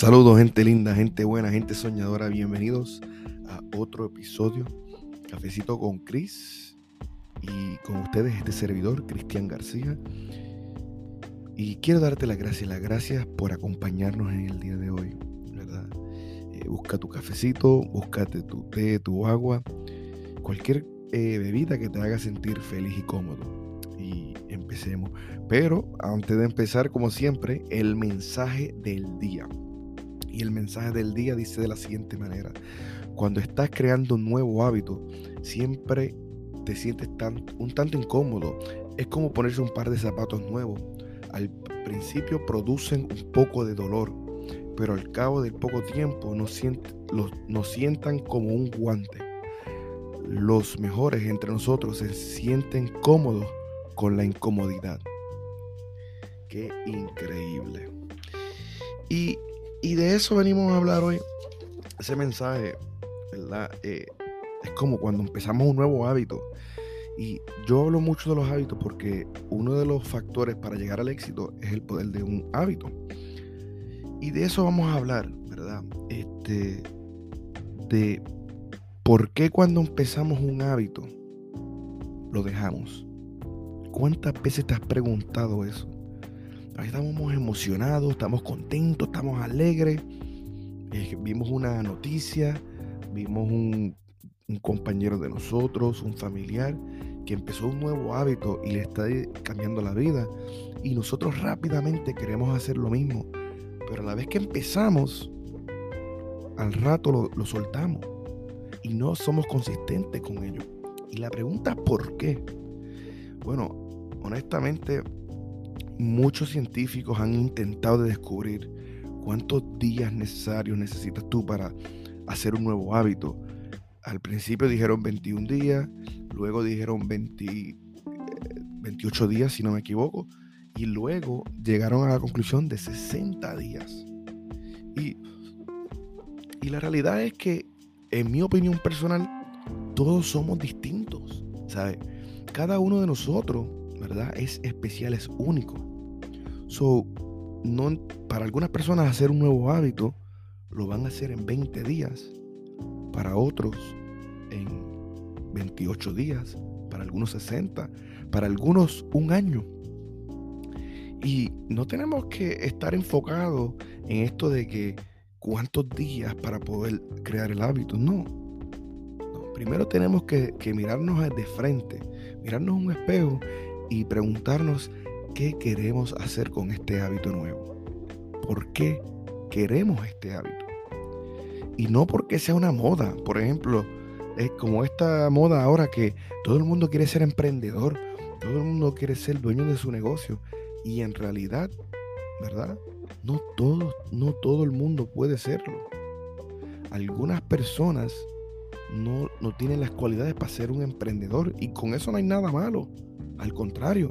Saludos gente linda, gente buena, gente soñadora. Bienvenidos a otro episodio. Cafecito con Cris y con ustedes este servidor, Cristian García. Y quiero darte las gracias, las gracias por acompañarnos en el día de hoy, ¿verdad? Eh, busca tu cafecito, búscate tu té, tu agua, cualquier eh, bebida que te haga sentir feliz y cómodo. Y empecemos. Pero antes de empezar, como siempre, el mensaje del día. Y el mensaje del día dice de la siguiente manera. Cuando estás creando un nuevo hábito, siempre te sientes tan, un tanto incómodo. Es como ponerse un par de zapatos nuevos. Al principio producen un poco de dolor, pero al cabo del poco tiempo nos, los, sientan como un guante. Los mejores entre nosotros se sienten cómodos con la incomodidad. Qué increíble. Y y de eso venimos a hablar hoy. Ese mensaje, ¿verdad? Eh, es como cuando empezamos un nuevo hábito. Y yo hablo mucho de los hábitos porque uno de los factores para llegar al éxito es el poder de un hábito. Y de eso vamos a hablar, ¿verdad? Este, de por qué cuando empezamos un hábito lo dejamos. ¿Cuántas veces te has preguntado eso? Estamos emocionados, estamos contentos, estamos alegres. Eh, vimos una noticia, vimos un, compañero de nosotros, un familiar, que empezó un nuevo hábito y le está cambiando la vida. Y nosotros rápidamente queremos hacer lo mismo. Pero a la vez que empezamos, al rato lo, lo soltamos. Y no somos consistentes con ello. Y la pregunta ¿por qué? Bueno, honestamente, muchos científicos han intentado descubrir cuántos días necesarios necesitas tú para hacer un nuevo hábito. Al principio dijeron 21 días, luego dijeron 28 eh, días, si no me equivoco, y luego llegaron a la conclusión de 60 días. Y, y la realidad es que, en mi opinión personal, todos somos distintos. ¿sabe? Cada uno de nosotros, ¿verdad? Es especial, es único. So, no, para algunas personas hacer un nuevo hábito lo van a hacer en 20 días, para otros en 28 días, para algunos 60, para algunos un año. Y no tenemos que estar enfocados en esto de que cuántos días para poder crear el hábito, no. primero tenemos que, que mirarnos de frente, mirarnos un espejo y preguntarnos qué queremos hacer con este hábito nuevo. ¿Por qué queremos este hábito? Y no porque sea una moda. Por ejemplo, es como esta moda ahora que todo el mundo quiere ser emprendedor, todo el mundo quiere ser dueño de su negocio. Y en realidad, ¿verdad? No todo, no todo el mundo puede serlo. Algunas personas no, no tienen las cualidades para ser un emprendedor y con eso no hay nada malo. Al contrario,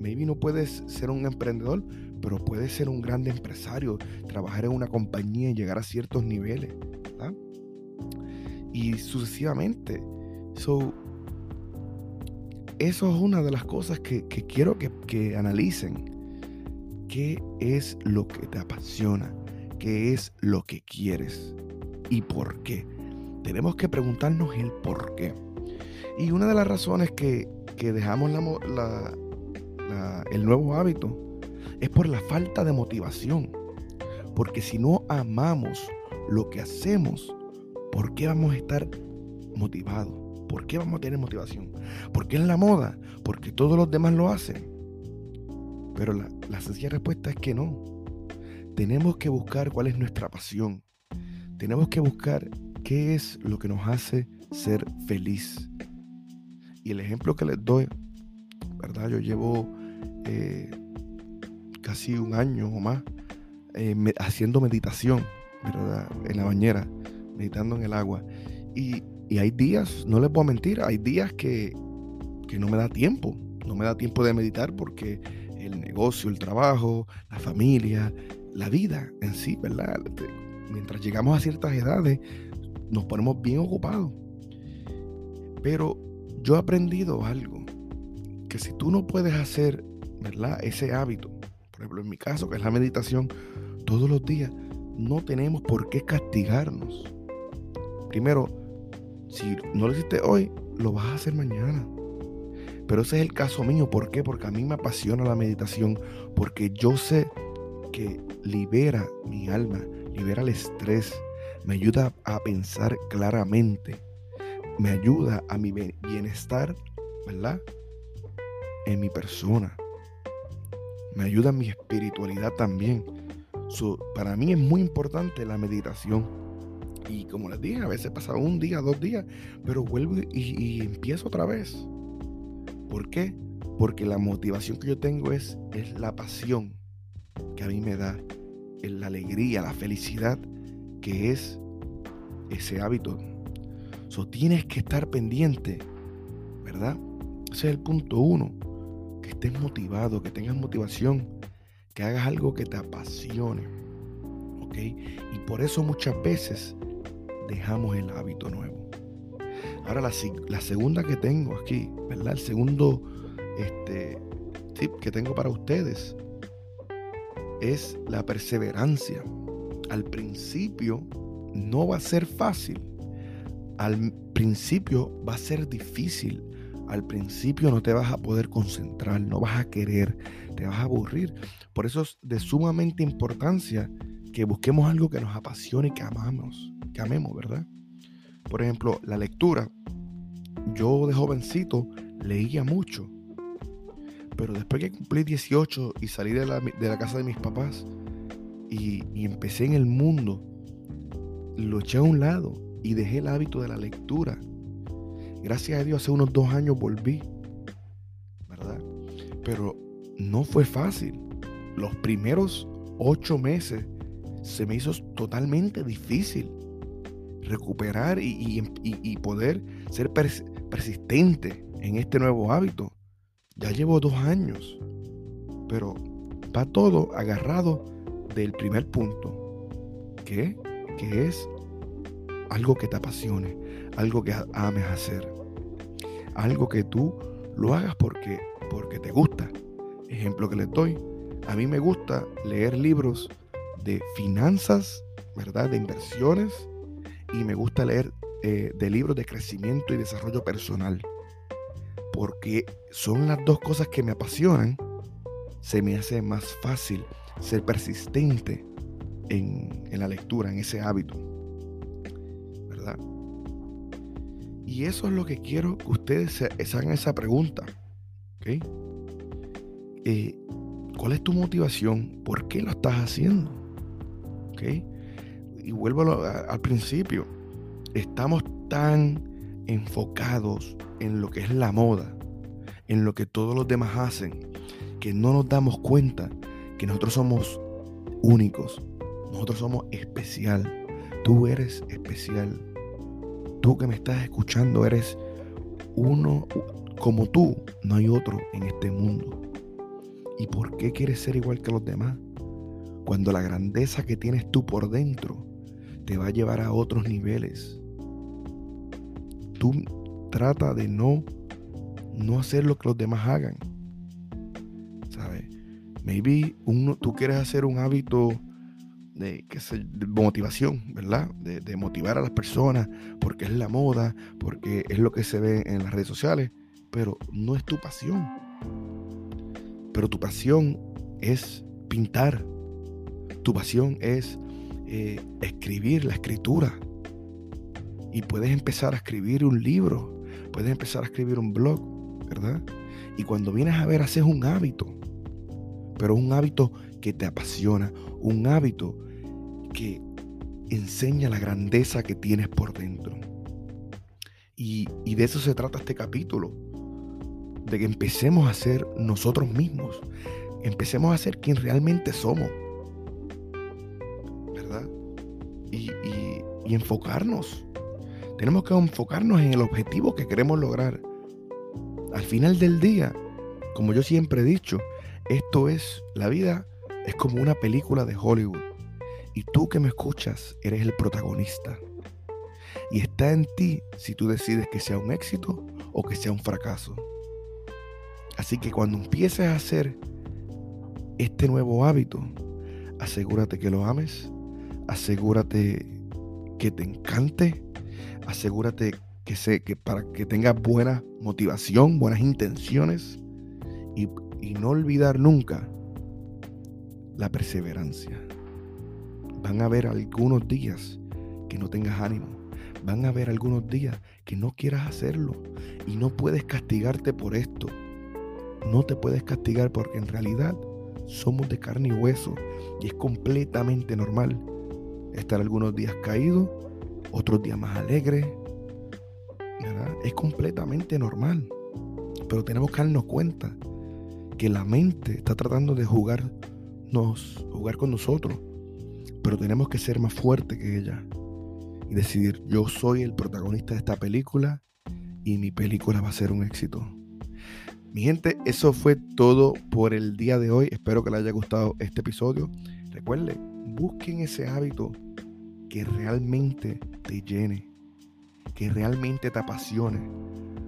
Maybe no puedes ser un emprendedor, pero puedes ser un grande empresario, trabajar en una compañía y llegar a ciertos niveles. Y sucesivamente. So, eso es una de las cosas que, quiero que, que analicen. ¿Qué es lo que te apasiona? ¿Qué es lo que quieres? ¿Y por qué? Tenemos que preguntarnos el por qué. Y una de las razones que, que dejamos la, la, el nuevo hábito es por la falta de motivación. Porque si no amamos lo que hacemos, ¿por qué vamos a estar motivados? ¿Por qué vamos a tener motivación? Porque es la moda, porque todos los demás lo hacen. Pero la, la sencilla respuesta es que no. Tenemos que buscar cuál es nuestra pasión. Tenemos que buscar qué es lo que nos hace ser feliz. Y el ejemplo que les doy, ¿verdad? Yo llevo eh, casi un año o más eh, haciendo meditación, ¿verdad? En la bañera, meditando en el agua. Y, hay días, no les puedo mentir, hay días que, que no me da tiempo, no me da tiempo de meditar porque el negocio, el trabajo, la familia, la vida en sí, ¿verdad? Mientras llegamos a ciertas edades, nos ponemos bien ocupados. Pero yo he aprendido algo, que si tú no puedes hacer ¿verdad? Ese hábito, por ejemplo, en mi caso, que es la meditación, todos los días, no tenemos por qué castigarnos. Primero, si no lo hiciste hoy, lo vas a hacer mañana. Pero ese es el caso mío. ¿Por qué? Porque a mí me apasiona la meditación. Porque yo sé que libera mi alma, libera el estrés, me ayuda a pensar claramente, me ayuda a mi bienestar, ¿verdad? En mi persona. Me ayuda mi espiritualidad también. para mí es muy importante la meditación. Y como les dije, a veces pasa un día, dos días, pero vuelvo y empiezo otra vez. ¿Por qué? Porque la motivación que yo tengo es, es la pasión que a mí me da, es la alegría, la felicidad que es ese hábito. So, tienes que estar pendiente, ¿verdad? Ese es el punto uno. Que estés motivado, que tengas motivación, que hagas algo que te apasione. ¿Ok? Y por eso muchas veces dejamos el hábito nuevo. Ahora la, segunda que tengo aquí, ¿verdad? El segundo este, tip que tengo para ustedes es la perseverancia. Al principio no va a ser fácil. Al principio va a ser difícil. Al principio no te vas a poder concentrar, no vas a querer, te vas a aburrir. Por eso es de sumamente importancia que busquemos algo que nos apasione y que amamos, que amemos, ¿verdad? Por ejemplo, la lectura. Yo de jovencito leía mucho. Pero después que cumplí 18 y salí de la, casa de mis papás y, y empecé en el mundo, lo eché a un lado y dejé el hábito de la lectura. Gracias a Dios hace unos dos años volví, ¿verdad? Pero no fue fácil. Los primeros ocho meses se me hizo totalmente difícil recuperar y, poder ser persistente en este nuevo hábito. Ya llevo dos años, pero va todo agarrado del primer punto, que, que es algo que te apasione, algo que ames hacer, algo que tú lo hagas porque, porque te gusta. Ejemplo que les doy, a mí me gusta leer libros de finanzas, ¿verdad? De inversiones, y me gusta leer eh, de libros de crecimiento y desarrollo personal. Porque son las dos cosas que me apasionan. Se me hace más fácil ser persistente en, la lectura, en ese hábito. ¿Verdad? Y eso es lo que quiero que ustedes se, hagan esa pregunta. ¿Ok? Eh, ¿Cuál es tu motivación? ¿Por qué lo estás haciendo? Y vuelvo al principio, estamos tan enfocados en lo que es la moda, en lo que todos los demás hacen, que no nos damos cuenta que nosotros somos únicos, nosotros somos especial. Tú eres especial. Tú que me estás escuchando eres uno como tú, no hay otro en este mundo. ¿Y por qué quieres ser igual que los demás? Cuando la grandeza que tienes tú por dentro te va a llevar a otros niveles. Tú trata de no, no hacer lo que los demás hagan. ¿Sabes? Maybe uno, tú quieres hacer un hábito de, que de motivación, ¿verdad? De, de, motivar a las personas porque es la moda, porque es lo que se ve en las redes sociales, pero no es tu pasión. Pero tu pasión es pintar. Tu pasión es eh, escribir la escritura. Y puedes empezar a escribir un libro, puedes empezar a escribir un blog, ¿verdad? Y cuando vienes a ver, haces un hábito, pero un hábito que te apasiona, un hábito que enseña la grandeza que tienes por dentro. Y, y de eso se trata este capítulo, de que empecemos a ser nosotros mismos, empecemos a ser quien realmente somos. y, enfocarnos. Tenemos que enfocarnos en el objetivo que queremos lograr. Al final del día, como yo siempre he dicho, esto es, la vida es como una película de Hollywood. Y tú que me escuchas, eres el protagonista. Y está en ti si tú decides que sea un éxito o que sea un fracaso. Así que cuando empieces a hacer este nuevo hábito, asegúrate que lo ames, asegúrate que te encante, asegúrate que, se, que para que tengas buena motivación, buenas intenciones y, y no olvidar nunca la perseverancia. Van a haber algunos días que no tengas ánimo. Van a haber algunos días que no quieras hacerlo y no puedes castigarte por esto. No te puedes castigar porque en realidad somos de carne y hueso y es completamente normal estar algunos días caído, otros días más alegre. Es completamente normal. Pero tenemos que darnos cuenta que la mente está tratando de jugarnos, jugar con nosotros. Pero tenemos que ser más fuertes que ella y decidir, yo soy el protagonista de esta película y mi película va a ser un éxito. Mi gente, eso fue todo por el día de hoy. Espero que les haya gustado este episodio. Recuerden, busquen ese hábito que realmente te llene, que realmente te apasione,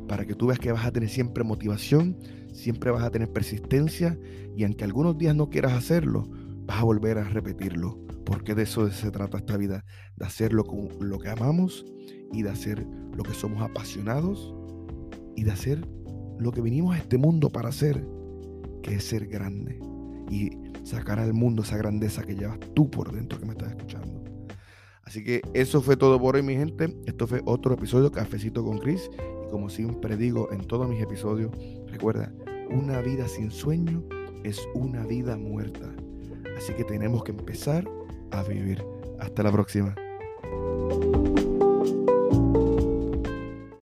para que tú veas que vas a tener siempre motivación, siempre vas a tener persistencia y aunque algunos días no quieras hacerlo, vas a volver a repetirlo, porque de eso se trata esta vida, de hacer lo, lo que amamos y de hacer lo que somos apasionados y de hacer lo que vinimos a este mundo para hacer, que es ser grande y sacar al mundo esa grandeza que llevas tú por dentro que me estás escuchando. Así que eso fue todo por hoy, mi gente. Esto fue otro episodio Cafecito con Chris. Y como siempre digo en todos mis episodios, recuerda, una vida sin sueño es una vida muerta. Así que tenemos que empezar a vivir. Hasta la próxima.